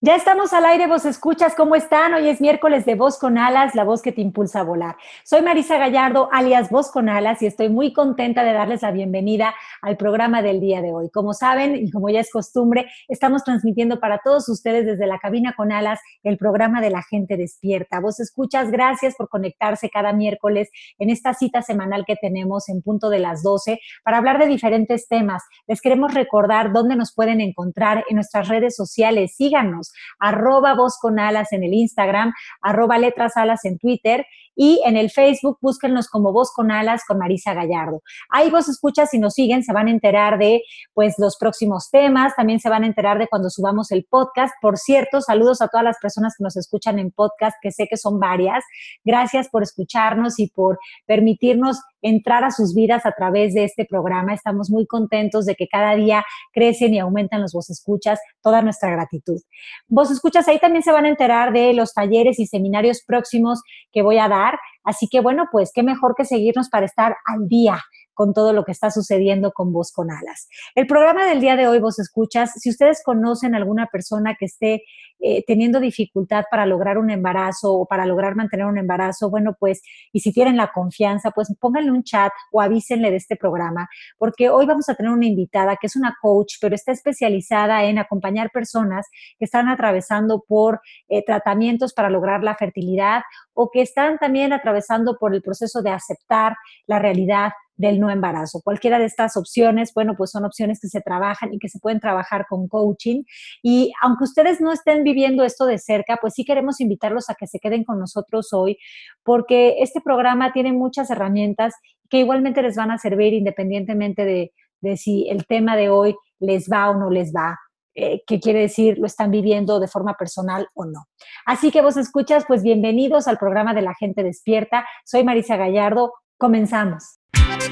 Ya estamos al aire, vos escuchas, ¿cómo están? Hoy es miércoles de Voz con Alas, la voz que te impulsa a volar. Soy Marisa Gallardo, alias Voz con Alas, y estoy muy contenta de darles la bienvenida al programa del día de hoy. Como saben, y como ya es costumbre, estamos transmitiendo para todos ustedes desde la cabina con Alas el programa de la gente despierta. Vos escuchas, gracias por conectarse cada miércoles en esta cita semanal que tenemos en punto de las 12 para hablar de diferentes temas. Les queremos recordar dónde nos pueden encontrar en nuestras redes sociales. Síganos arroba voz con alas en el Instagram, arroba letras alas en Twitter y en el Facebook búsquennos como Voz con Alas con Marisa Gallardo. Ahí vos escuchas y nos siguen, se van a enterar de pues los próximos temas, también se van a enterar de cuando subamos el podcast. Por cierto, saludos a todas las personas que nos escuchan en podcast, que sé que son varias. Gracias por escucharnos y por permitirnos entrar a sus vidas a través de este programa. Estamos muy contentos de que cada día crecen y aumentan los vos escuchas, toda nuestra gratitud. Vos escuchas, ahí también se van a enterar de los talleres y seminarios próximos que voy a dar Así que bueno, pues qué mejor que seguirnos para estar al día con todo lo que está sucediendo con Voz con Alas. El programa del día de hoy, Vos Escuchas, si ustedes conocen alguna persona que esté eh, teniendo dificultad para lograr un embarazo o para lograr mantener un embarazo, bueno, pues, y si tienen la confianza, pues pónganle un chat o avísenle de este programa, porque hoy vamos a tener una invitada que es una coach, pero está especializada en acompañar personas que están atravesando por eh, tratamientos para lograr la fertilidad o que están también atravesando por el proceso de aceptar la realidad del no embarazo. Cualquiera de estas opciones, bueno, pues son opciones que se trabajan y que se pueden trabajar con coaching. Y aunque ustedes no estén viviendo esto de cerca, pues sí queremos invitarlos a que se queden con nosotros hoy, porque este programa tiene muchas herramientas que igualmente les van a servir independientemente de, si el tema de hoy les va o no les va. Eh, qué quiere decir lo están viviendo de forma personal o no. Así que vos escuchas, pues bienvenidos al programa de la gente despierta. Soy Marisa Gallardo. Comenzamos.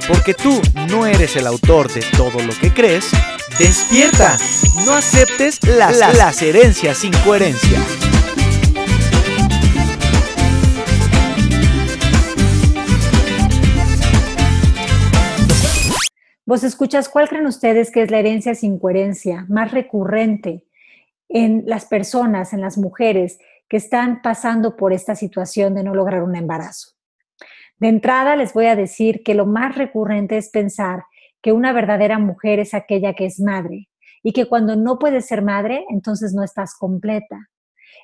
Porque tú no eres el autor de todo lo que crees, despierta. No aceptes las, las herencias sin coherencia. Vos escuchas, ¿cuál creen ustedes que es la herencia sin coherencia más recurrente en las personas, en las mujeres que están pasando por esta situación de no lograr un embarazo? De entrada les voy a decir que lo más recurrente es pensar que una verdadera mujer es aquella que es madre y que cuando no puedes ser madre, entonces no estás completa.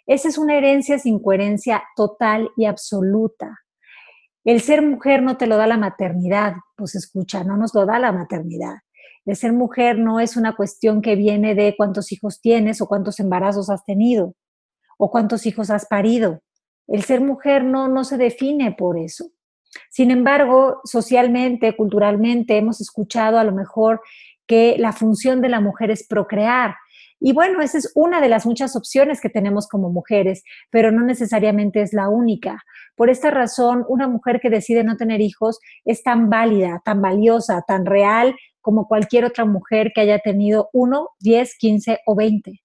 Esa es una herencia sin coherencia total y absoluta. El ser mujer no te lo da la maternidad, pues escucha, no nos lo da la maternidad. El ser mujer no es una cuestión que viene de cuántos hijos tienes o cuántos embarazos has tenido o cuántos hijos has parido. El ser mujer no, no se define por eso. Sin embargo, socialmente, culturalmente, hemos escuchado a lo mejor que la función de la mujer es procrear. Y bueno, esa es una de las muchas opciones que tenemos como mujeres, pero no necesariamente es la única. Por esta razón, una mujer que decide no tener hijos es tan válida, tan valiosa, tan real como cualquier otra mujer que haya tenido uno, diez, quince o veinte.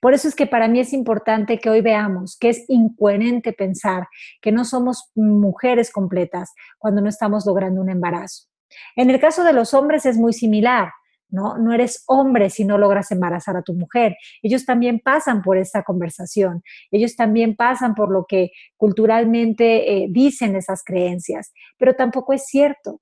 Por eso es que para mí es importante que hoy veamos que es incoherente pensar que no somos mujeres completas cuando no estamos logrando un embarazo. En el caso de los hombres es muy similar. ¿no? No eres hombre si no logras embarazar a tu mujer. Ellos también pasan por esta conversación, ellos también pasan por lo que culturalmente eh, dicen esas creencias, pero tampoco es cierto,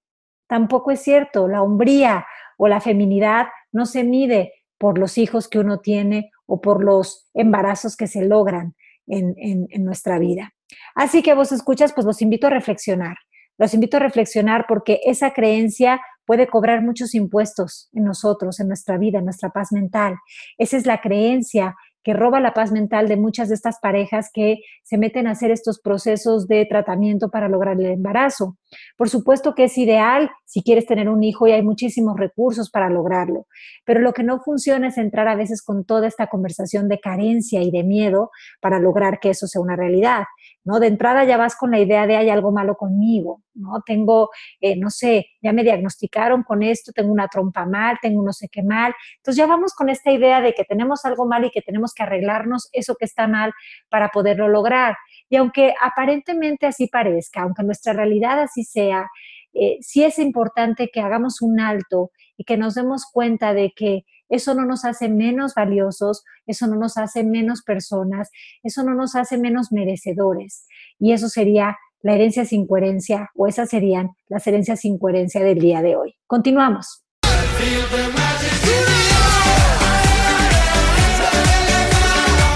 tampoco es cierto. La hombría o la feminidad no se mide por los hijos que uno tiene o por los embarazos que se logran en, nuestra vida. Así que vos escuchas, pues los invito a reflexionar. Los invito a reflexionar porque esa creencia puede cobrar muchos impuestos en nosotros, en nuestra vida, en nuestra paz mental. Esa es la creencia que roba la paz mental de muchas de estas parejas que se meten a hacer estos procesos de tratamiento para lograr el embarazo. Por supuesto que es ideal si quieres tener un hijo y hay muchísimos recursos para lograrlo, pero lo que no funciona es entrar a veces con toda esta conversación de carencia y de miedo para lograr que eso sea una realidad. ¿No? De entrada ya vas con la idea de hay algo malo conmigo, ¿no? Tengo, eh, no sé, ya me diagnosticaron con esto, tengo una trompa mal, tengo no sé qué mal. Entonces ya vamos con esta idea de que tenemos algo mal y que tenemos que arreglarnos eso que está mal para poderlo lograr. Y aunque aparentemente así parezca, aunque nuestra realidad así sea, eh, sí es importante que hagamos un alto y que nos demos cuenta de que eso no nos hace menos valiosos, eso no nos hace menos personas, eso no nos hace menos merecedores. Y eso sería la herencia sin coherencia, o esas serían las herencias sin coherencia del día de hoy. Continuamos.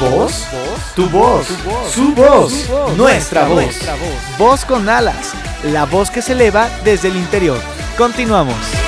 ¿Voz? Tu voz, su voz, nuestra voz. Voz con alas, la voz que se eleva desde el interior. Continuamos.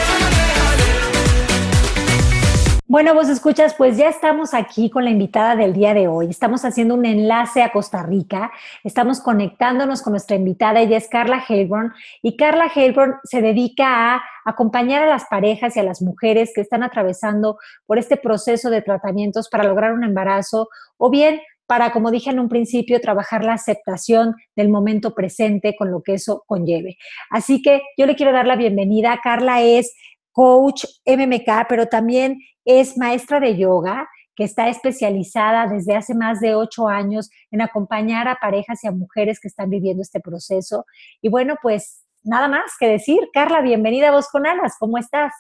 Bueno, vos escuchas, pues ya estamos aquí con la invitada del día de hoy. Estamos haciendo un enlace a Costa Rica. Estamos conectándonos con nuestra invitada. Ella es Carla Helborn. Y Carla Helborn se dedica a acompañar a las parejas y a las mujeres que están atravesando por este proceso de tratamientos para lograr un embarazo o bien para, como dije en un principio, trabajar la aceptación del momento presente con lo que eso conlleve. Así que yo le quiero dar la bienvenida. Carla es coach MMK, pero también es maestra de yoga que está especializada desde hace más de ocho años en acompañar a parejas y a mujeres que están viviendo este proceso. Y bueno, pues nada más que decir. Carla, bienvenida a Voz con Alas, ¿cómo estás?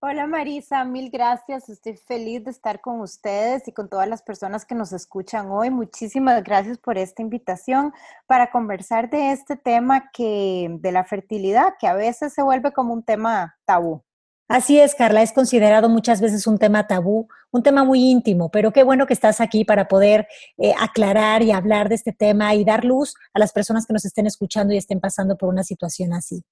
Hola Marisa, mil gracias. Estoy feliz de estar con ustedes y con todas las personas que nos escuchan hoy. Muchísimas gracias por esta invitación para conversar de este tema que de la fertilidad, que a veces se vuelve como un tema tabú. Así es, Carla, es considerado muchas veces un tema tabú, un tema muy íntimo, pero qué bueno que estás aquí para poder eh, aclarar y hablar de este tema y dar luz a las personas que nos estén escuchando y estén pasando por una situación así.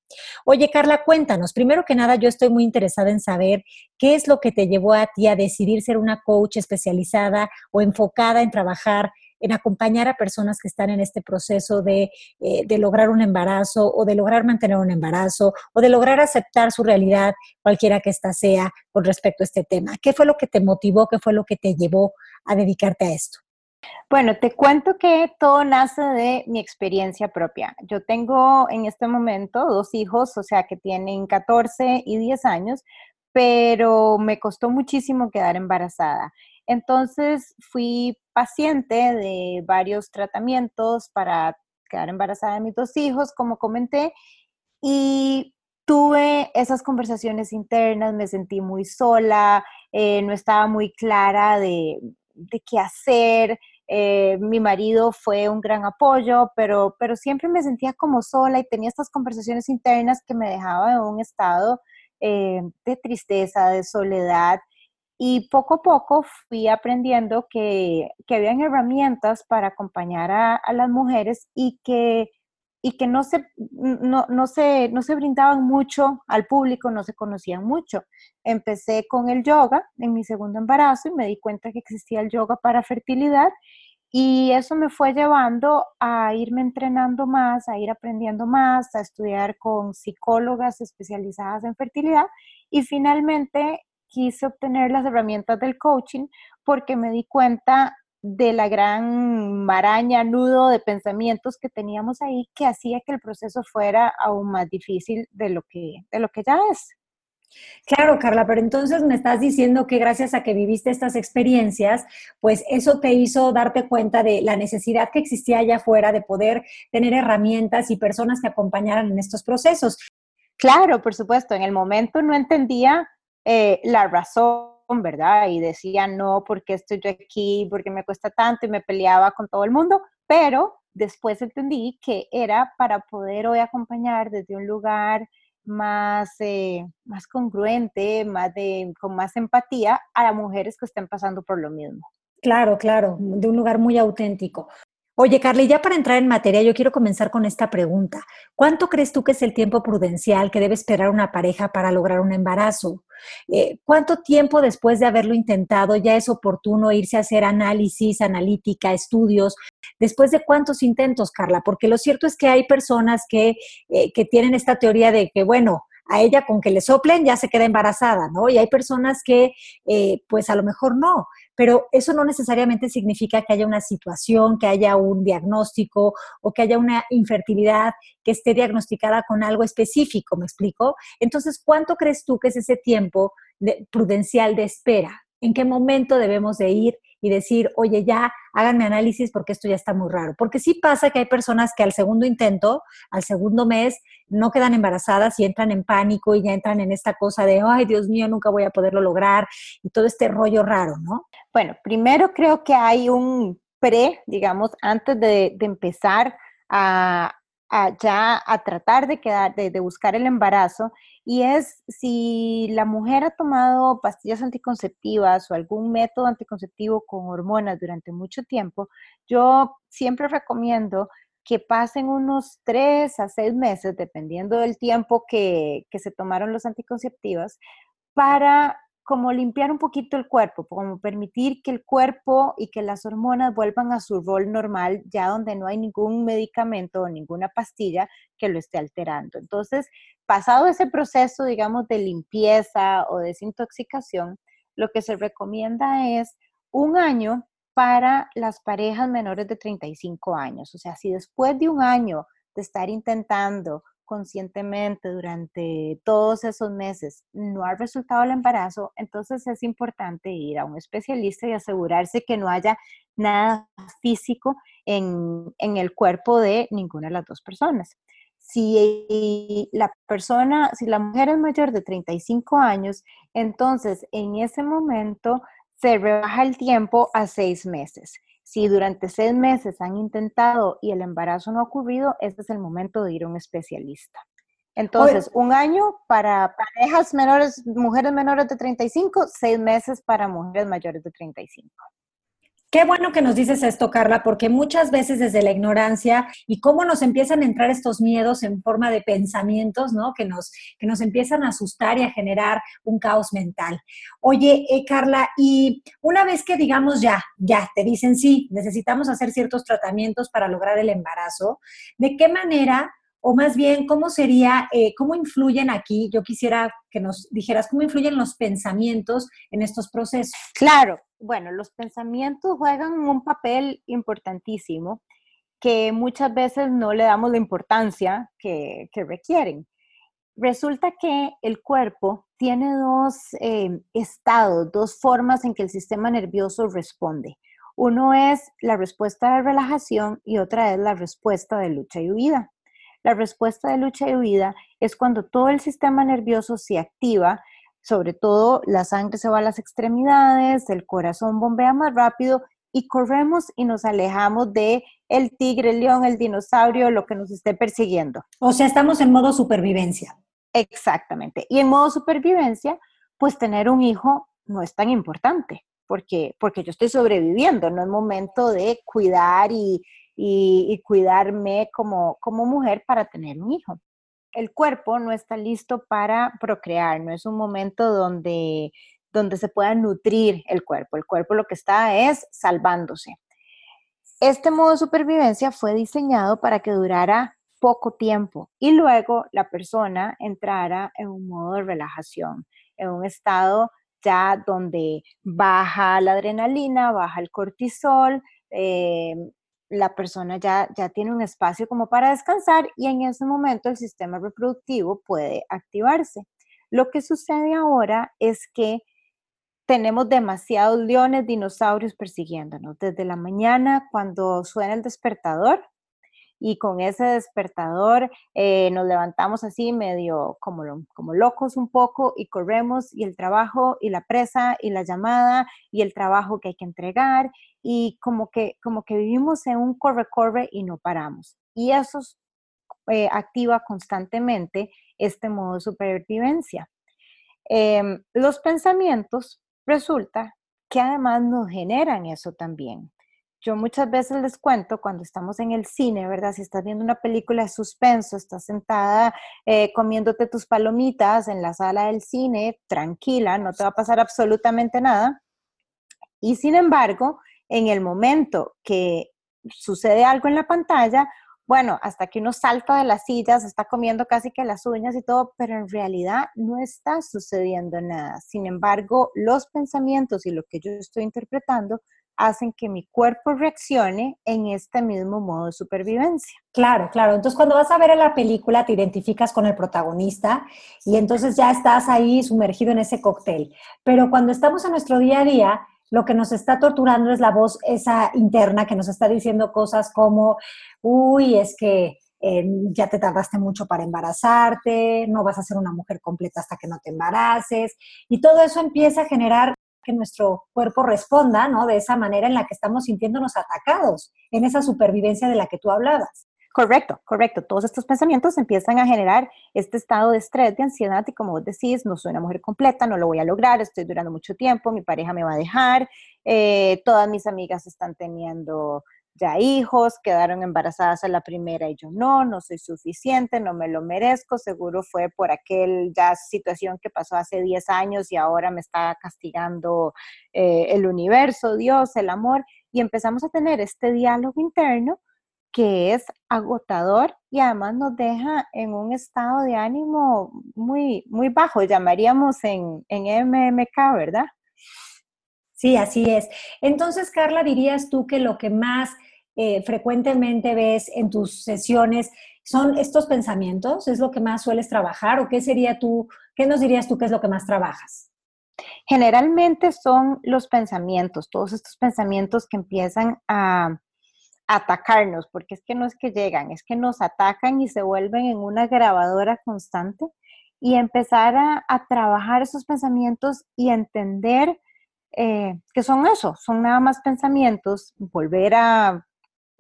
Oye, Carla, cuéntanos, primero que nada, yo estoy muy interesada en saber qué es lo que te llevó a ti a decidir ser una coach especializada o enfocada en trabajar en acompañar a personas que están en este proceso de, eh, de, lograr un embarazo o de lograr mantener un embarazo o de lograr aceptar su realidad, cualquiera que ésta sea, con respecto a este tema. ¿Qué fue lo que te motivó? ¿Qué fue lo que te llevó a dedicarte a esto? Bueno, te cuento que todo nace de mi experiencia propia. Yo tengo en este momento dos hijos, o sea, que tienen 14 y 10 años, pero me costó muchísimo quedar embarazada. Entonces fui paciente de varios tratamientos para quedar embarazada de mis dos hijos, como comenté, y tuve esas conversaciones internas, me sentí muy sola, eh, no estaba muy clara de, qué hacer. Eh, mi marido fue un gran apoyo, pero, pero siempre me sentía como sola y tenía estas conversaciones internas que me dejaban en un estado eh, de tristeza, de soledad y poco a poco fui aprendiendo que, que habían herramientas para acompañar a, las mujeres y que, y que no, se, no, no, se, no se brindaban mucho al público, no se conocían mucho. Empecé con el yoga en mi segundo embarazo y me di cuenta que existía el yoga para fertilidad y eso me fue llevando a irme entrenando más, a ir aprendiendo más, a estudiar con psicólogas especializadas en fertilidad y finalmente quise obtener las herramientas del coaching porque me di cuenta de la gran maraña, nudo de pensamientos que teníamos ahí que hacía que el proceso fuera aún más difícil de lo que, de lo que ya es. Claro, Carla, pero entonces me estás diciendo que gracias a que viviste estas experiencias, pues eso te hizo darte cuenta de la necesidad que existía allá afuera de poder tener herramientas y personas que acompañaran en estos procesos. Claro, por supuesto, en el momento no entendía eh, la razón, ¿verdad? Y decía, no, porque estoy yo aquí? porque me cuesta tanto? Y me peleaba con todo el mundo, pero después entendí que era para poder hoy acompañar desde un lugar más, eh, más congruente, más de, con más empatía a las mujeres que estén pasando por lo mismo. Claro, claro, de un lugar muy auténtico. Oye, Carly, ya para entrar en materia, yo quiero comenzar con esta pregunta. ¿Cuánto crees tú que es el tiempo prudencial que debe esperar una pareja para lograr un embarazo? Eh, ¿Cuánto tiempo después de haberlo intentado ya es oportuno irse a hacer análisis, analítica, estudios? ¿Después de cuántos intentos, Carla? Porque lo cierto es que hay personas que, eh, que tienen esta teoría de que, bueno, a ella con que le soplen ya se queda embarazada, ¿no? Y hay personas que, eh, pues a lo mejor no, pero eso no necesariamente significa que haya una situación, que haya un diagnóstico o que haya una infertilidad que esté diagnosticada con algo específico, ¿me explico? Entonces, ¿cuánto crees tú que es ese tiempo prudencial de espera? ¿En qué momento debemos de ir y decir, oye, ya háganme análisis porque esto ya está muy raro. Porque sí pasa que hay personas que al segundo intento, al segundo mes, no quedan embarazadas y entran en pánico y ya entran en esta cosa de, ay, Dios mío, nunca voy a poderlo lograr y todo este rollo raro, ¿no? Bueno, primero creo que hay un pre, digamos, antes de, empezar a, ya a tratar de quedar, de, de, buscar el embarazo, y es si la mujer ha tomado pastillas anticonceptivas o algún método anticonceptivo con hormonas durante mucho tiempo, yo siempre recomiendo que pasen unos tres a seis meses, dependiendo del tiempo que, que se tomaron los anticonceptivos, para como limpiar un poquito el cuerpo, como permitir que el cuerpo y que las hormonas vuelvan a su rol normal, ya donde no hay ningún medicamento o ninguna pastilla que lo esté alterando. Entonces, pasado ese proceso, digamos, de limpieza o desintoxicación, lo que se recomienda es un año para las parejas menores de 35 años. O sea, si después de un año de estar intentando conscientemente durante todos esos meses no ha resultado el embarazo, entonces es importante ir a un especialista y asegurarse que no haya nada físico en, el cuerpo de ninguna de las dos personas. Si la persona, si la mujer es mayor de 35 años, entonces en ese momento se rebaja el tiempo a seis meses. Si durante seis meses han intentado y el embarazo no ha ocurrido, este es el momento de ir a un especialista. Entonces, un año para parejas menores, mujeres menores de 35, seis meses para mujeres mayores de 35. Qué bueno que nos dices esto, Carla, porque muchas veces desde la ignorancia y cómo nos empiezan a entrar estos miedos en forma de pensamientos, ¿no? Que nos, que nos empiezan a asustar y a generar un caos mental. Oye, eh, Carla, y una vez que digamos ya, ya, te dicen sí, necesitamos hacer ciertos tratamientos para lograr el embarazo, ¿de qué manera o más bien, ¿cómo sería, eh, cómo influyen aquí? Yo quisiera que nos dijeras, ¿cómo influyen los pensamientos en estos procesos? Claro, bueno, los pensamientos juegan un papel importantísimo que muchas veces no le damos la importancia que, requieren. Resulta que el cuerpo tiene dos eh, estados, dos formas en que el sistema nervioso responde. Uno es la respuesta de relajación y otra es la respuesta de lucha y huida. La respuesta de lucha y huida es cuando todo el sistema nervioso se activa, sobre todo la sangre se va a las extremidades, el corazón bombea más rápido y corremos y nos alejamos de el tigre, el león, el dinosaurio, lo que nos esté persiguiendo. O sea, estamos en modo supervivencia. Exactamente. Y en modo supervivencia, pues tener un hijo no es tan importante, porque, porque yo estoy sobreviviendo, no es momento de cuidar y, y, cuidarme como, como mujer para tener un hijo. El cuerpo no está listo para procrear, no es un momento donde, donde se pueda nutrir el cuerpo. El cuerpo lo que está es salvándose. Este modo de supervivencia fue diseñado para que durara poco tiempo y luego la persona entrara en un modo de relajación, en un estado ya donde baja la adrenalina, baja el cortisol, eh, la persona ya, ya tiene un espacio como para descansar y en ese momento el sistema reproductivo puede activarse. Lo que sucede ahora es que tenemos demasiados leones, dinosaurios persiguiéndonos. Desde la mañana, cuando suena el despertador, y con ese despertador eh, nos levantamos así medio como, como locos un poco y corremos y el trabajo y la presa y la llamada y el trabajo que hay que entregar y como que, como que vivimos en un corre-corre y no paramos. Y eso eh, activa constantemente este modo de supervivencia. Em, los pensamientos resulta que además nos generan eso también. Yo muchas veces les cuento cuando estamos en el cine, ¿verdad? Si estás viendo una película de suspenso, estás sentada eh, comiéndote tus palomitas en la sala del cine, tranquila, no te va a pasar absolutamente nada. Y sin embargo, en el momento que sucede algo en la pantalla, bueno, hasta que uno salta de las sillas, está comiendo casi que las uñas y todo, pero en realidad no está sucediendo nada. Sin embargo, los pensamientos y lo que yo estoy interpretando hacen que mi cuerpo reaccione en este mismo modo de supervivencia. Claro, claro. Entonces, cuando vas a ver la película, te identificas con el protagonista y entonces ya estás ahí sumergido en ese cóctel. Pero cuando estamos en nuestro día a día, lo que nos está torturando es la voz esa interna que nos está diciendo cosas como, uy, es que eh, ya te tardaste mucho para embarazarte, no vas a ser una mujer completa hasta que no te embaraces. Y todo eso empieza a generar que nuestro cuerpo responda, ¿no? De esa manera en la que estamos sintiéndonos atacados, en esa supervivencia de la que tú hablabas. Correcto, correcto. Todos estos pensamientos empiezan a generar este estado de estrés, de ansiedad y como vos decís, no soy una mujer completa, no lo voy a lograr, estoy durando mucho tiempo, mi pareja me va a dejar, eh, todas mis amigas están teniendo ya hijos, quedaron embarazadas a la primera y yo no, no soy suficiente, no me lo merezco, seguro fue por aquel ya situación que pasó hace 10 años y ahora me está castigando eh, el universo, Dios, el amor, y empezamos a tener este diálogo interno que es agotador y además nos deja en un estado de ánimo muy, muy bajo, llamaríamos en, en MMK, ¿verdad? Sí, así es. Entonces, Carla, dirías tú que lo que más eh, frecuentemente ves en tus sesiones son estos pensamientos? ¿Es lo que más sueles trabajar? ¿O qué sería tú, qué nos dirías tú que es lo que más trabajas? Generalmente son los pensamientos, todos estos pensamientos que empiezan a atacarnos, porque es que no es que llegan, es que nos atacan y se vuelven en una grabadora constante y empezar a, trabajar esos pensamientos y entender eh, que son eso, son nada más pensamientos, volver a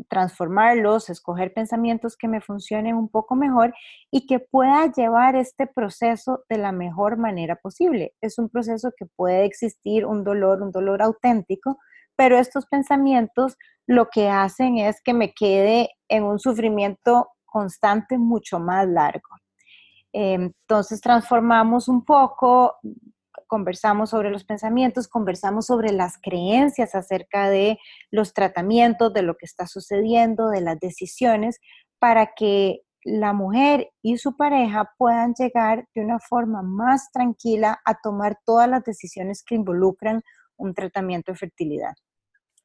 transformarlos, escoger pensamientos que me funcionen un poco mejor y que pueda llevar este proceso de la mejor manera posible. Es un proceso que puede existir un dolor, un dolor auténtico, pero estos pensamientos lo que hacen es que me quede en un sufrimiento constante mucho más largo. Entonces transformamos un poco, conversamos sobre los pensamientos, conversamos sobre las creencias acerca de los tratamientos, de lo que está sucediendo, de las decisiones, para que la mujer y su pareja puedan llegar de una forma más tranquila a tomar todas las decisiones que involucran un tratamiento de fertilidad.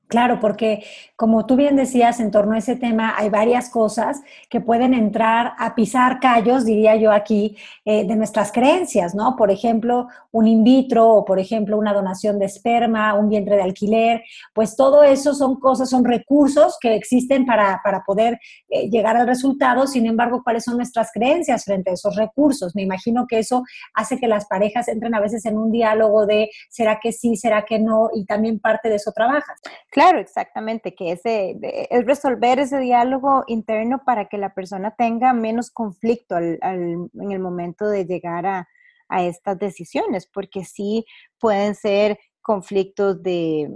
Claro, porque como tú bien decías en torno a ese tema, hay varias cosas que pueden entrar a pisar callos, diría yo aquí, eh, de nuestras creencias, ¿no? Por ejemplo, un in vitro o, por ejemplo, una donación de esperma, un vientre de alquiler, pues todo eso son cosas, son recursos que existen para, poder eh, llegar al resultado. Sin embargo, ¿cuáles son nuestras creencias frente a esos recursos? Me imagino que eso hace que las parejas entren a veces en un diálogo de, ¿será que sí, será que no? Y también parte de eso trabajas. Claro, exactamente, que ese, es resolver ese diálogo interno para que la persona tenga menos conflicto en el momento de llegar a, estas decisiones, porque sí pueden ser conflictos de,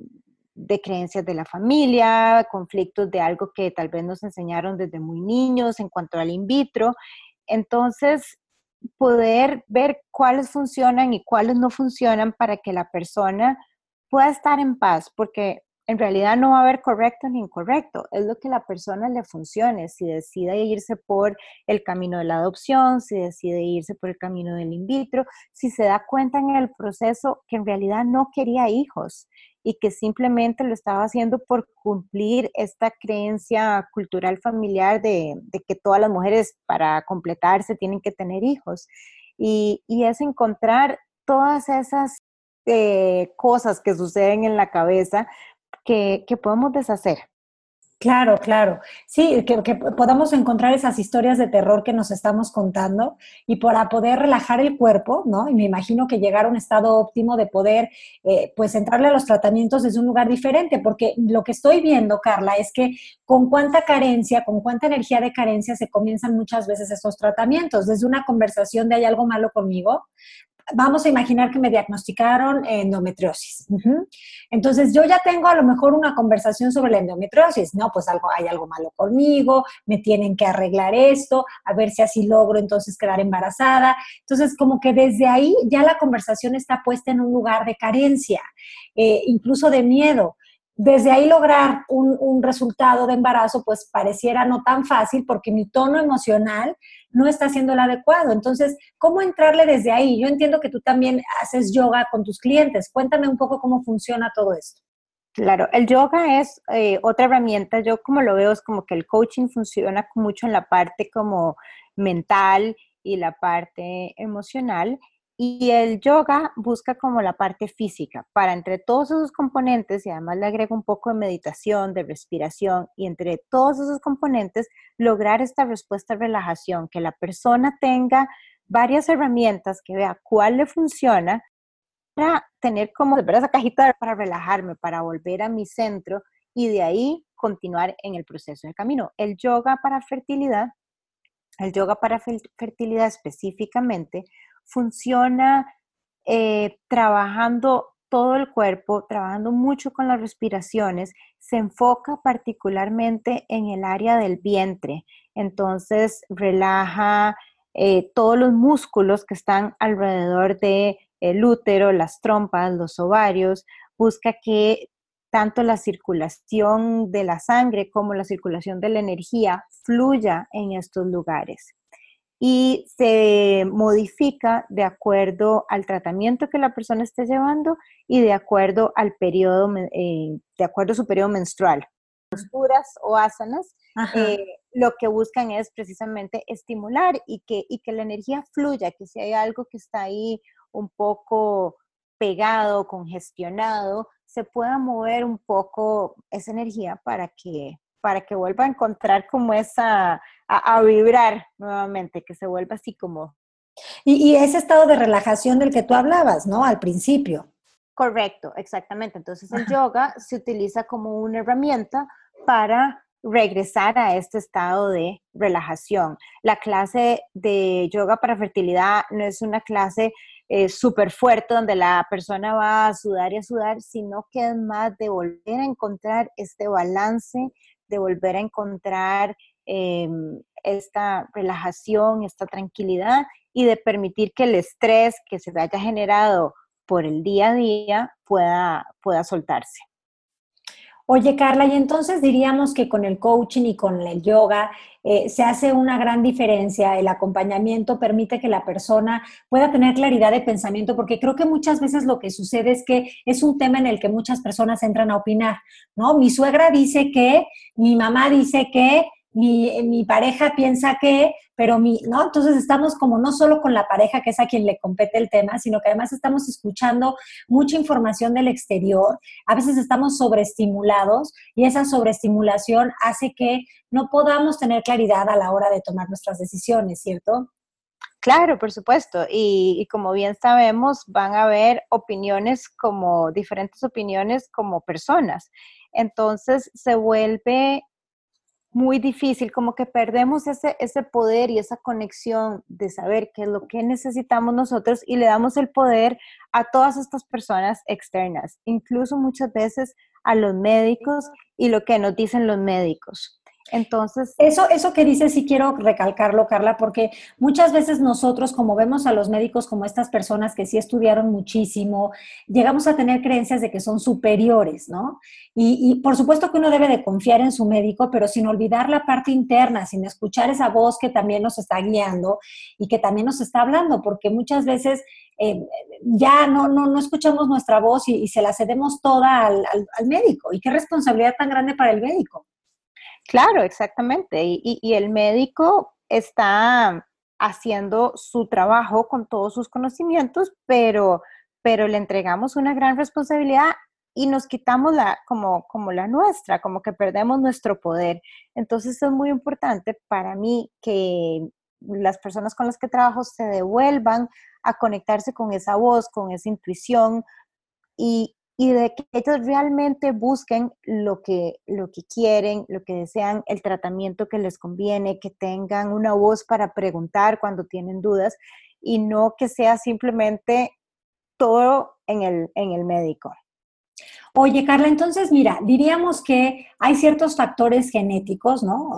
de creencias de la familia, conflictos de algo que tal vez nos enseñaron desde muy niños en cuanto al in vitro. Entonces, poder ver cuáles funcionan y cuáles no funcionan para que la persona pueda estar en paz, porque en realidad no va a haber correcto ni incorrecto, es lo que la persona le funcione, si decide irse por el camino de la adopción, si decide irse por el camino del in vitro, si se da cuenta en el proceso que en realidad no quería hijos y que simplemente lo estaba haciendo por cumplir esta creencia cultural familiar de, que todas las mujeres para completarse tienen que tener hijos. Y, es encontrar todas esas eh, cosas que suceden en la cabeza que, podemos deshacer. Claro, claro. Sí, que, podamos encontrar esas historias de terror que nos estamos contando y para poder relajar el cuerpo, ¿no? Y me imagino que llegar a un estado óptimo de poder, eh, pues, entrarle a los tratamientos desde un lugar diferente, porque lo que estoy viendo, Carla, es que con cuánta carencia, con cuánta energía de carencia se comienzan muchas veces estos tratamientos, desde una conversación de hay algo malo conmigo, vamos a imaginar que me diagnosticaron endometriosis. Entonces yo ya tengo a lo mejor una conversación sobre la endometriosis, ¿no? Pues algo, hay algo malo conmigo, me tienen que arreglar esto, a ver si así logro entonces quedar embarazada. Entonces como que desde ahí ya la conversación está puesta en un lugar de carencia, eh, incluso de miedo desde ahí lograr un, resultado de embarazo, pues pareciera no tan fácil porque mi tono emocional no está siendo el adecuado. Entonces, ¿cómo entrarle desde ahí? Yo entiendo que tú también haces yoga con tus clientes. Cuéntame un poco cómo funciona todo esto. Claro, el yoga es eh, otra herramienta. Yo como lo veo es como que el coaching funciona mucho en la parte como mental y la parte emocional y el yoga busca como la parte física, para entre todos esos componentes, y además le agrega un poco de meditación, de respiración, y entre todos esos componentes, lograr esta respuesta de relajación, que la persona tenga varias herramientas, que vea cuál le funciona, para tener como esa cajita para relajarme, para volver a mi centro y de ahí continuar en el proceso de camino. El yoga para fertilidad, el yoga para fertilidad específicamente, funciona eh, trabajando todo el cuerpo, trabajando mucho con las respiraciones, se enfoca particularmente en el área del vientre. Entonces, relaja eh, todos los músculos que están alrededor del el útero, las trompas, los ovarios, busca que tanto la circulación de la sangre como la circulación de la energía fluya en estos lugares y se modifica de acuerdo al tratamiento que la persona esté llevando y de acuerdo al periodo, eh, de acuerdo a su periodo menstrual. Posturas o asanas eh, lo que buscan es precisamente estimular y que, y que la energía fluya, que si hay algo que está ahí un poco pegado, congestionado, se pueda mover un poco esa energía para que, para que vuelva a encontrar como esa a, vibrar nuevamente, que se vuelva así como... Y, ese estado de relajación del que tú hablabas, ¿no? Al principio. Correcto, exactamente. Entonces el yoga se utiliza como una herramienta para regresar a este estado de relajación. La clase de yoga para fertilidad no es una clase eh, súper fuerte donde la persona va a sudar y a sudar, sino que es más de volver a encontrar este balance, de volver a encontrar Em, esta relajación, esta tranquilidad y de permitir que el estrés que se haya generado por el día a día pueda, pueda soltarse. Oye, Carla, y entonces diríamos que con el coaching y con el yoga eh, se hace una gran diferencia. El acompañamiento permite que la persona pueda tener claridad de pensamiento, porque creo que muchas veces lo que sucede es que es un tema en el que muchas personas entran a opinar, ¿no? Mi suegra dice que, mi mamá dice que, mi, mi, pareja piensa que, pero mi, ¿no? Entonces estamos como no solo con la pareja, que es a quien le compete el tema, sino que además estamos escuchando mucha información del exterior. A veces estamos sobreestimulados y esa sobreestimulación hace que no podamos tener claridad a la hora de tomar nuestras decisiones, ¿cierto? Claro, por supuesto. Y, y, como bien sabemos, van a haber opiniones como diferentes opiniones como personas. Entonces se vuelve muy difícil, como que perdemos ese, ese poder y esa conexión de saber qué es lo que necesitamos nosotros y le damos el poder a todas estas personas externas, incluso muchas veces a los médicos y lo que nos dicen los médicos. Entonces, eso, eso que dices sí quiero recalcarlo, Carla, porque muchas veces nosotros, como vemos a los médicos como estas personas que sí estudiaron muchísimo, llegamos a tener creencias de que son superiores, ¿no? Y, por supuesto que uno debe de confiar en su médico, pero sin olvidar la parte interna, sin escuchar esa voz que también nos está guiando y que también nos está hablando, porque muchas veces eh, ya no, no, no, escuchamos nuestra voz y, se la cedemos toda al, al médico. ¿Y qué responsabilidad tan grande para el médico? Claro, exactamente. Y, el médico está haciendo su trabajo con todos sus conocimientos, pero, pero le entregamos una gran responsabilidad y nos quitamos la, como, como la nuestra, como que perdemos nuestro poder. Entonces es muy importante para mí que las personas con las que trabajo se devuelvan a conectarse con esa voz, con esa intuición y, y de que ellos realmente busquen lo que, lo que quieren, lo que desean, el tratamiento que les conviene, que tengan una voz para preguntar cuando tienen dudas y no que sea simplemente todo en el, en el médico. Oye, Carla, entonces mira, diríamos que hay ciertos factores genéticos, ¿no?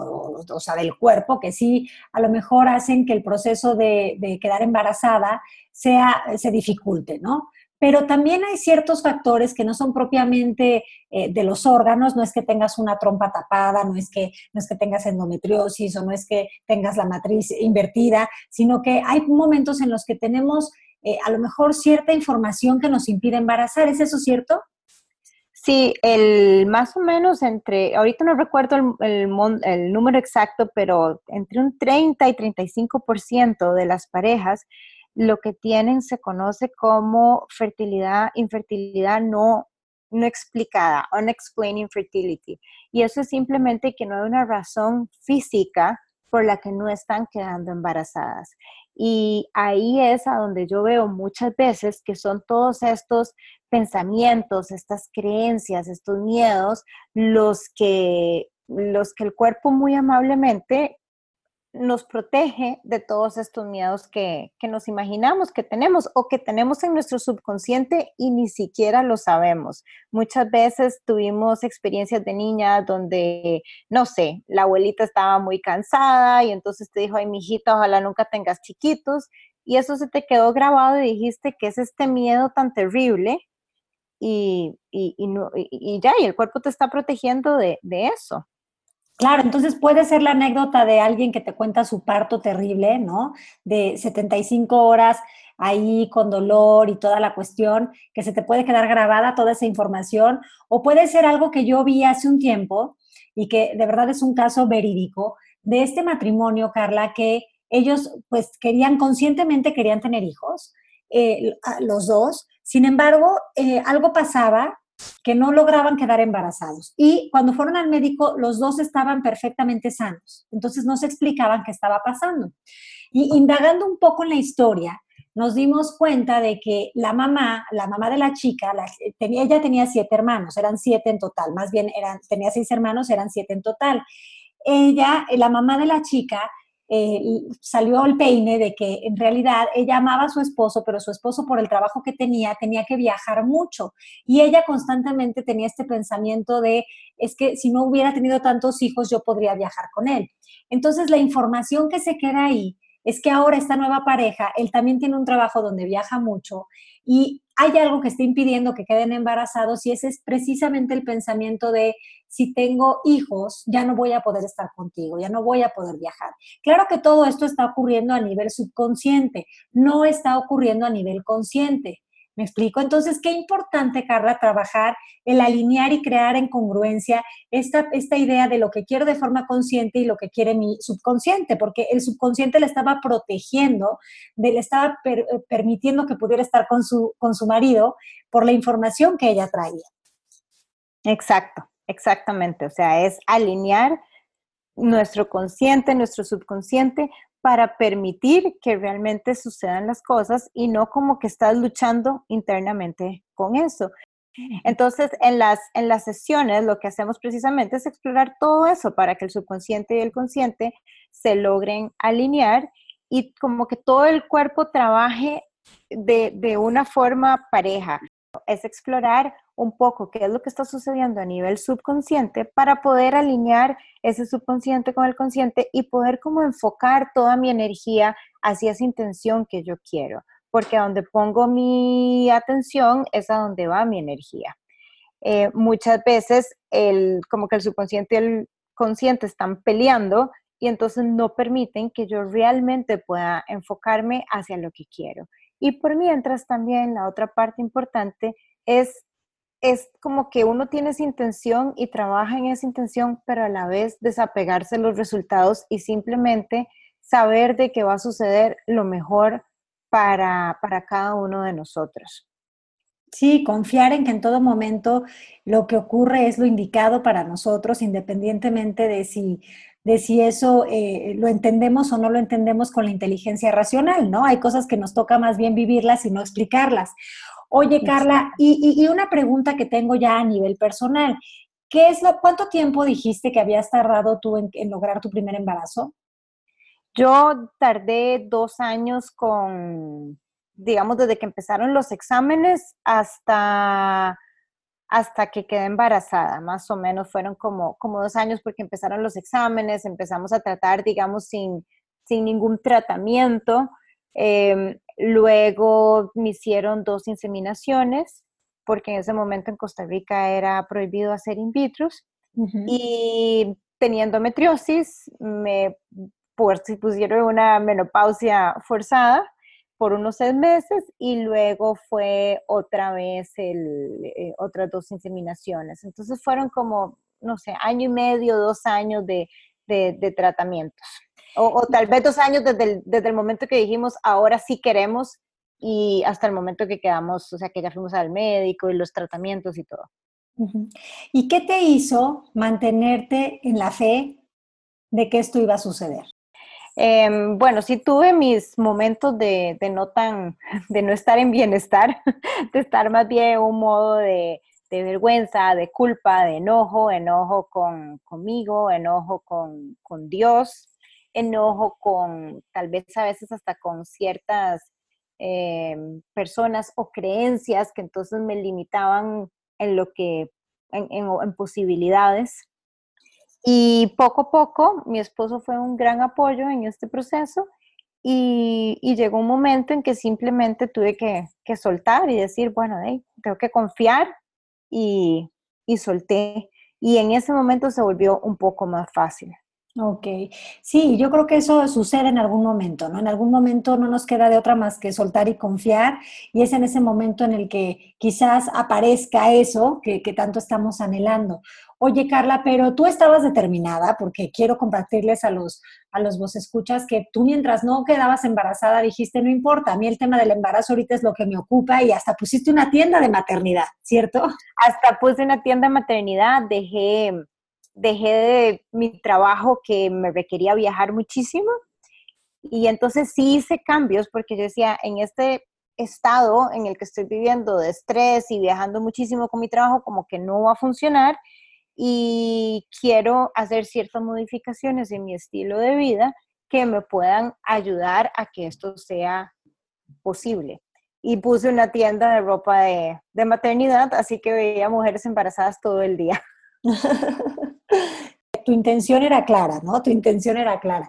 O, sea, del cuerpo que sí a lo mejor hacen que el proceso de, quedar embarazada sea, se dificulte, ¿no? Pero también hay ciertos factores que no son propiamente eh, de los órganos, no es que tengas una trompa tapada, no es que, no es que tengas endometriosis o no es que tengas la matriz invertida, sino que hay momentos en los que tenemos eh, a lo mejor cierta información que nos impide embarazar. ¿Es eso cierto? Sí, el más o menos entre, ahorita no recuerdo el, el, número exacto, pero entre un 30 y 35% de las parejas lo que tienen se conoce como fertilidad, infertilidad no, no explicada, unexplained infertility. Y eso es simplemente que no hay una razón física por la que no están quedando embarazadas. Y ahí es a donde yo veo muchas veces que son todos estos pensamientos, estas creencias, estos miedos, los que, los que el cuerpo muy amablemente nos protege de todos estos miedos que, nos imaginamos que tenemos o que tenemos en nuestro subconsciente y ni siquiera lo sabemos. Muchas veces tuvimos experiencias de niña donde, no sé, la abuelita estaba muy cansada y entonces te dijo, ay, mijita, ojalá nunca tengas chiquitos. Y eso se te quedó grabado y dijiste que es este miedo tan terrible y, y, ya, y el cuerpo te está protegiendo de, de eso. Claro, entonces puede ser la anécdota de alguien que te cuenta su parto terrible, ¿no? De 75 horas ahí con dolor y toda la cuestión, que se te puede quedar grabada toda esa información, o puede ser algo que yo vi hace un tiempo y que de verdad es un caso verídico de este matrimonio, Carla, que ellos pues querían, conscientemente querían tener hijos, eh, los dos, sin embargo, eh, algo pasaba que no lograban quedar embarazados. Y cuando fueron al médico, los dos estaban perfectamente sanos. Entonces no se explicaban qué estaba pasando. Y indagando un poco en la historia, nos dimos cuenta de que la mamá, la mamá de la chica, tenía, ella tenía siete hermanos, eran siete en total, más bien eran, tenía seis hermanos, eran siete en total. Ella, la mamá de la chica, eh, salió el peine de que en realidad ella amaba a su esposo, pero su esposo por el trabajo que tenía tenía que viajar mucho y ella constantemente tenía este pensamiento de es que si no hubiera tenido tantos hijos yo podría viajar con él. Entonces la información que se queda ahí es que ahora esta nueva pareja, él también tiene un trabajo donde viaja mucho y hay algo que está impidiendo que queden embarazados y ese es precisamente el pensamiento de si tengo hijos, ya no voy a poder estar contigo, ya no voy a poder viajar. Claro que todo esto está ocurriendo a nivel subconsciente, no está ocurriendo a nivel consciente. ¿Me explico? Entonces, qué importante, Carla, trabajar el alinear y crear en congruencia esta, esta idea de lo que quiero de forma consciente y lo que quiere mi subconsciente, porque el subconsciente le estaba protegiendo, le estaba eh, permitiendo que pudiera estar con su, con su marido por la información que ella traía. Exacto, exactamente. O sea, es alinear nuestro consciente, nuestro subconsciente para permitir que realmente sucedan las cosas y no como que estás luchando internamente con eso. Entonces, en las, en las sesiones lo que hacemos precisamente es explorar todo eso para que el subconsciente y el consciente se logren alinear y como que todo el cuerpo trabaje de, de una forma pareja. Es explorar un poco qué es lo que está sucediendo a nivel subconsciente para poder alinear ese subconsciente con el consciente y poder como enfocar toda mi energía hacia esa intención que yo quiero, porque a donde pongo mi atención es a donde va mi energía. Eh, muchas veces el, como que el subconsciente y el consciente están peleando y entonces no permiten que yo realmente pueda enfocarme hacia lo que quiero. Y por mientras también la otra parte importante es es como que uno tiene esa intención y trabaja en esa intención, pero a la vez desapegarse de los resultados y simplemente saber de que va a suceder lo mejor para, para cada uno de nosotros. Sí, confiar en que en todo momento lo que ocurre es lo indicado para nosotros, independientemente de si, de si eso eh, lo entendemos o no lo entendemos con la inteligencia racional, ¿no? Hay cosas que nos toca más bien vivirlas y no explicarlas. Oye, Carla, y, una pregunta que tengo ya a nivel personal. ¿Qué es lo, ¿Cuánto tiempo dijiste que habías tardado tú en, lograr tu primer embarazo? Yo tardé dos años con, digamos, desde que empezaron los exámenes hasta, hasta que quedé embarazada, más o menos fueron como, como dos años porque empezaron los exámenes, empezamos a tratar, digamos, sin, sin ningún tratamiento. Em, luego me hicieron dos inseminaciones, porque en ese momento en Costa Rica era prohibido hacer in vitro. Y teniendo endometriosis, me pusieron una menopausia forzada por unos seis meses y luego fue otra vez el, eh, otras dos inseminaciones. Entonces fueron como, no sé, año y medio, dos años de, de, tratamientos. O, tal vez dos años desde el, desde el momento que dijimos, ahora sí queremos y hasta el momento que quedamos, o sea, que ya fuimos al médico y los tratamientos y todo. ¿Y qué te hizo mantenerte en la fe de que esto iba a suceder? Em, bueno, sí tuve mis momentos de, no tan, de no estar en bienestar, de estar más bien en un modo de, vergüenza, de culpa, de enojo, enojo con, conmigo, enojo con, con Dios, enojo con tal vez a veces hasta con ciertas em, personas o creencias que entonces me limitaban en lo que, en posibilidades. Y poco a poco mi esposo fue un gran apoyo en este proceso y, llegó un momento en que simplemente tuve que, soltar y decir, bueno, tengo que confiar y, solté. Y en ese momento se volvió un poco más fácil. Ok, sí, yo creo que eso sucede en algún momento, ¿no? En algún momento no nos queda de otra más que soltar y confiar y es en ese momento en el que quizás aparezca eso que tanto estamos anhelando. Oye, Carla, pero tú estabas determinada, porque quiero compartirles a los, a los vos escuchas que tú mientras no quedabas embarazada dijiste, no importa, a mí el tema del embarazo ahorita es lo que me ocupa y hasta pusiste una tienda de maternidad, ¿cierto? Hasta puse una tienda de maternidad, dejé, dejé de mi trabajo que me requería viajar muchísimo y entonces sí hice cambios porque yo decía, en este estado en el que estoy viviendo de estrés y viajando muchísimo con mi trabajo, como que no va a funcionar y quiero hacer ciertas modificaciones en mi estilo de vida que me puedan ayudar a que esto sea posible. Y puse una tienda de ropa de, de maternidad, así que veía mujeres embarazadas todo el día. tu intención era clara, ¿no? Tu intención era clara.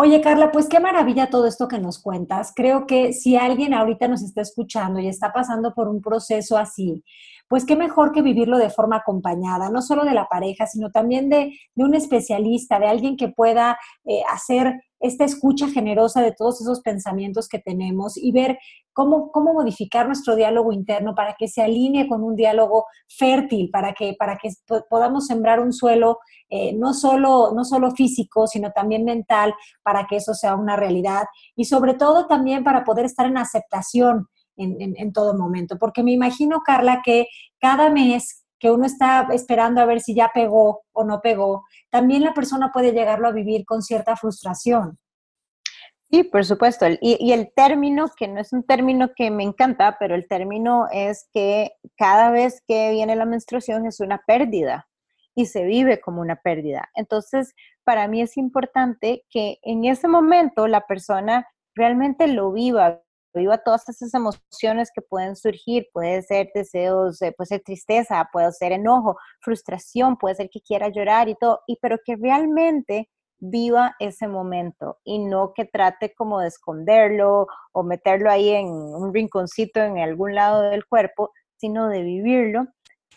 Oye, Carla, pues qué maravilla todo esto que nos cuentas. Creo que si alguien ahorita nos está escuchando y está pasando por un proceso así, pues qué mejor que vivirlo de forma acompañada, no solo de la pareja, sino también de, un especialista, de alguien que pueda eh, hacer esta escucha generosa de todos esos pensamientos que tenemos y ver cómo, cómo modificar nuestro diálogo interno para que se alinee con un diálogo fértil, para que, para que podamos sembrar un suelo eh, no, solo, no solo físico, sino también mental, para que eso sea una realidad y sobre todo también para poder estar en aceptación en, todo momento. Porque me imagino, Carla, que cada mes que uno está esperando a ver si ya pegó o no pegó, también la persona puede llegarlo a vivir con cierta frustración. Sí, por supuesto. Y, y, el término, que no es un término que me encanta, pero el término es que cada vez que viene la menstruación es una pérdida y se vive como una pérdida. Entonces, para mí es importante que en ese momento la persona realmente lo viva, viva todas esas emociones que pueden surgir, puede ser deseos, puede ser tristeza, puede ser enojo, frustración, puede ser que quiera llorar y todo, y pero que realmente viva ese momento y no que trate como de esconderlo o meterlo ahí en un rinconcito en algún lado del cuerpo, sino de vivirlo.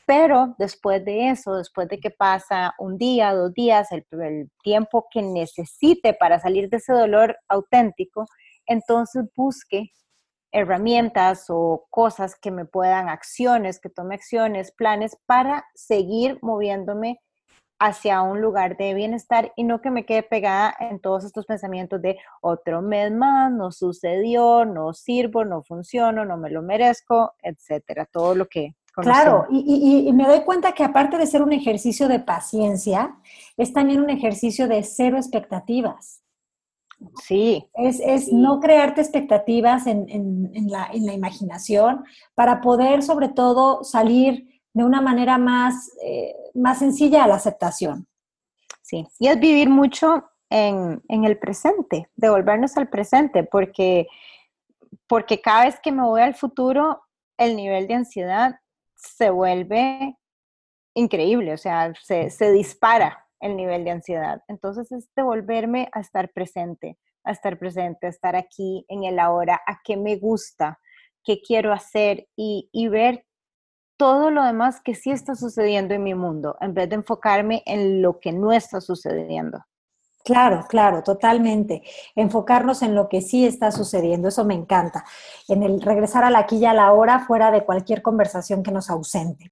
Pero después de eso, después de que pasa un día, dos días, el, el tiempo que necesite para salir de ese dolor auténtico, entonces busque herramientas o cosas que me puedan, acciones, que tome acciones, planes para seguir moviéndome hacia un lugar de bienestar y no que me quede pegada en todos estos pensamientos de otro mes más, no sucedió, no sirvo, no funciono, no me lo merezco, etcétera, todo lo que Claro, y, y, me doy cuenta que aparte de ser un ejercicio de paciencia, es también un ejercicio de cero expectativas. Sí. Es, no crearte expectativas en, la, imaginación para poder sobre todo salir de una manera más, eh, más sencilla a la aceptación. Sí, y es vivir mucho en, en, el presente, devolvernos al presente, porque, porque cada vez que me voy al futuro, el nivel de ansiedad se vuelve increíble, o sea, se, se dispara el nivel de ansiedad. Entonces es devolverme a estar presente, a estar presente, a estar aquí en el ahora, a qué me gusta, qué quiero hacer y, y ver todo lo demás que sí está sucediendo en mi mundo, en vez de enfocarme en lo que no está sucediendo. Claro, claro, totalmente. Enfocarnos en lo que sí está sucediendo, eso me encanta. En el regresar a la y a la hora, fuera de cualquier conversación que nos ausente.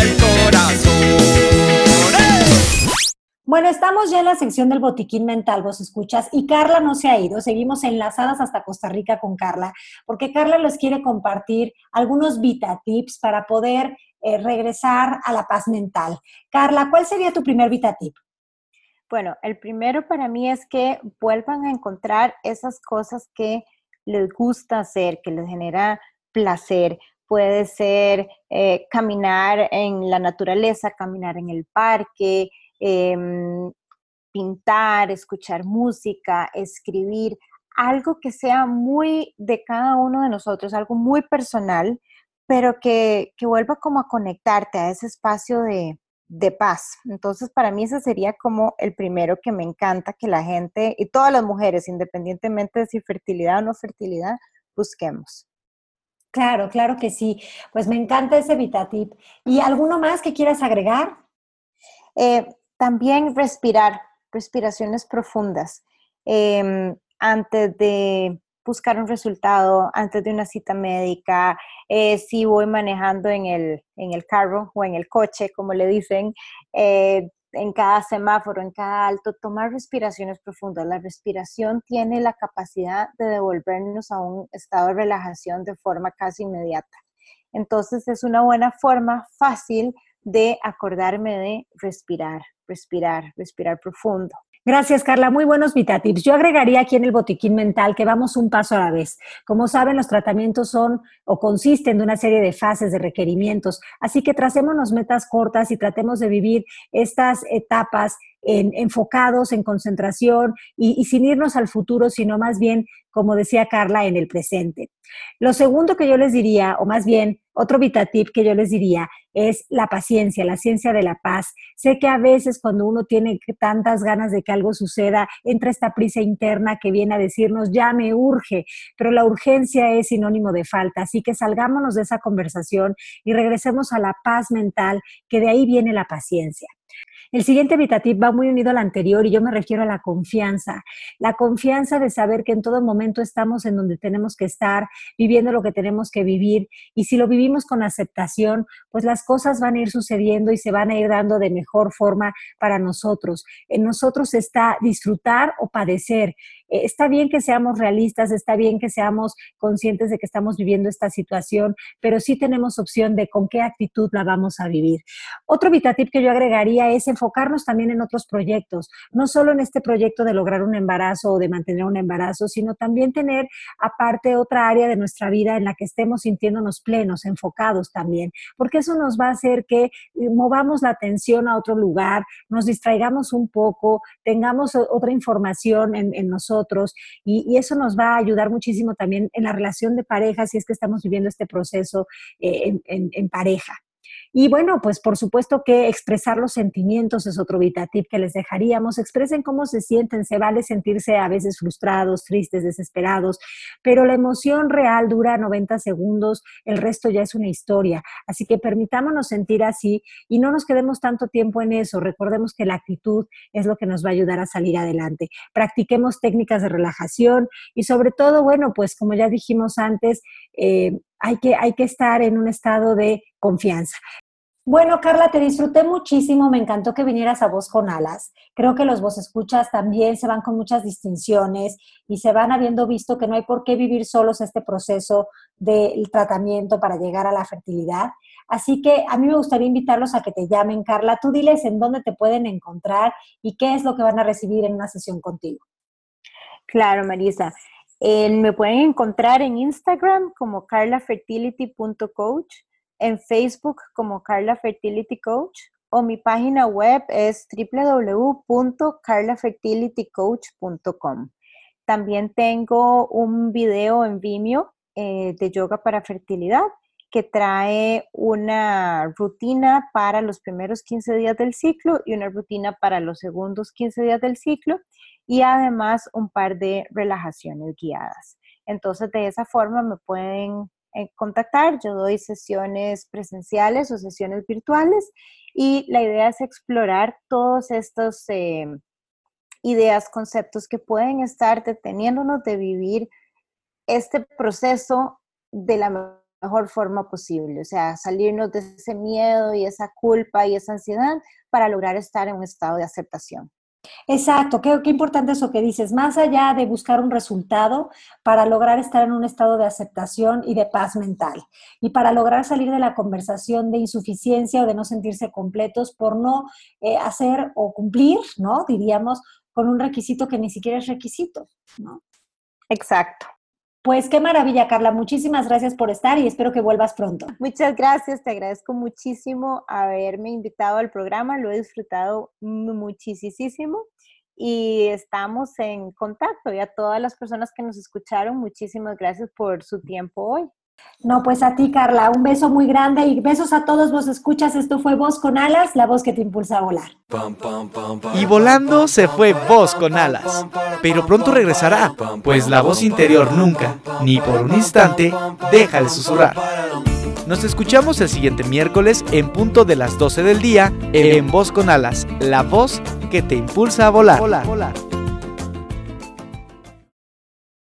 el corazón. Bueno, estamos ya en la sección del botiquín mental, vos escuchas, y Carla no se ha ido. Seguimos enlazadas hasta Costa Rica con Carla, porque Carla les quiere compartir algunos VitaTips para poder eh, regresar a la paz mental. Carla, ¿cuál sería tu primer VitaTip? Bueno, el primero para mí es que vuelvan a encontrar esas cosas que les gusta hacer, que les genera placer. Puede ser eh, caminar en la naturaleza, caminar en el parque, em, pintar, escuchar música, escribir, algo que sea muy de cada uno de nosotros, algo muy personal, pero que, que vuelva como a conectarte a ese espacio de, de paz. Entonces, para mí ese sería como el primero que me encanta que la gente y todas las mujeres, independientemente de si fertilidad o no fertilidad, busquemos. Claro, claro que sí. Pues me encanta ese VitaTip. ¿Y alguno más que quieras agregar? Eh, también respirar, respiraciones profundas. Em, antes de buscar un resultado antes de una cita médica, eh, si voy manejando en el, en el carro o en el coche, como le dicen, eh, en cada semáforo, en cada alto, tomar respiraciones profundas. La respiración tiene la capacidad de devolvernos a un estado de relajación de forma casi inmediata. Entonces es una buena forma fácil de acordarme de respirar, respirar, respirar profundo. Gracias, Carla. Muy buenos VitaTips. Yo agregaría aquí en el botiquín mental que vamos un paso a la vez. Como saben, los tratamientos son o consisten de una serie de fases, de requerimientos. Así que tracémonos metas cortas y tratemos de vivir estas etapas enfocados en concentración y, sin irnos al futuro, sino más bien, como decía Carla, en el presente. Lo segundo que yo les diría, o más bien otro VitaTip que yo les diría, es la paciencia, la ciencia de la paz. Sé que a veces cuando uno tiene tantas ganas de que algo suceda, entra esta prisa interna que viene a decirnos, ya me urge, pero la urgencia es sinónimo de falta. Así que salgámonos de esa conversación y regresemos a la paz mental, que de ahí viene la paciencia. El siguiente VitaTip va muy unido al anterior y yo me refiero a la confianza. La confianza de saber que en todo momento estamos en donde tenemos que estar, viviendo lo que tenemos que vivir. Y si lo vivimos con aceptación, pues las cosas van a ir sucediendo y se van a ir dando de mejor forma para nosotros. En nosotros está disfrutar o padecer. Eh, está bien que seamos realistas, está bien que seamos conscientes de que estamos viviendo esta situación, pero sí tenemos opción de con qué actitud la vamos a vivir. Otro VitaTip que yo agregaría es enfocarnos también en otros proyectos, no solo en este proyecto de lograr un embarazo o de mantener un embarazo, sino también tener aparte otra área de nuestra vida en la que estemos sintiéndonos plenos, enfocados también, porque eso nos va a hacer que eh, movamos la atención a otro lugar, nos distraigamos un poco, tengamos otra información en, nosotros y, eso nos va a ayudar muchísimo también en la relación de pareja si es que estamos viviendo este proceso eh, en pareja. Y bueno, pues por supuesto que expresar los sentimientos es otro VitaTip que les dejaríamos. Expresen cómo se sienten, se vale sentirse a veces frustrados, tristes, desesperados, pero la emoción real dura 90 segundos, el resto ya es una historia. Así que permitámonos sentir así y no nos quedemos tanto tiempo en eso. Recordemos que la actitud es lo que nos va a ayudar a salir adelante. Practiquemos técnicas de relajación y sobre todo, bueno, pues como ya dijimos antes, eh, hay que, hay que estar en un estado de confianza. Bueno, Carla, te disfruté muchísimo, me encantó que vinieras a Voz con Alas. Creo que los vos escuchas también se van con muchas distinciones y se van habiendo visto que no hay por qué vivir solos este proceso del tratamiento para llegar a la fertilidad. Así que a mí me gustaría invitarlos a que te llamen, Carla. Tú diles en dónde te pueden encontrar y qué es lo que van a recibir en una sesión contigo. Claro, Marisa. Me pueden encontrar en Instagram como carlafertility.coach en Facebook como Carla Fertility Coach o mi página web es www.carlafertilitycoach.com. También tengo un video en Vimeo eh, de yoga para fertilidad que trae una rutina para los primeros 15 días del ciclo y una rutina para los segundos 15 días del ciclo y además un par de relajaciones guiadas. Entonces, de esa forma me pueden contactar. Yo doy sesiones presenciales o sesiones virtuales y la idea es explorar todos estos eh, ideas, conceptos que pueden estar deteniéndonos de vivir este proceso de la mejor forma posible, o sea, salirnos de ese miedo y esa culpa y esa ansiedad para lograr estar en un estado de aceptación. Exacto, qué, importante eso que dices, más allá de buscar un resultado para lograr estar en un estado de aceptación y de paz mental y para lograr salir de la conversación de insuficiencia o de no sentirse completos por no eh, hacer o cumplir, ¿no? Diríamos, con un requisito que ni siquiera es requisito, ¿no? Exacto. Pues qué maravilla, Carla. Muchísimas gracias por estar y espero que vuelvas pronto. Muchas gracias, te agradezco muchísimo haberme invitado al programa, lo he disfrutado muchísimo y estamos en contacto. Y a todas las personas que nos escucharon, muchísimas gracias por su tiempo hoy. No, pues a ti, Carla, un beso muy grande y besos a todos vos escuchas. Esto fue Voz con Alas, la voz que te impulsa a volar. Y volando se fue Voz con Alas. Pero pronto regresará, pues la voz interior nunca, ni por un instante, deja de susurrar. Nos escuchamos el siguiente miércoles en punto de las 12 del día en Voz con Alas, la voz que te impulsa a volar. volar.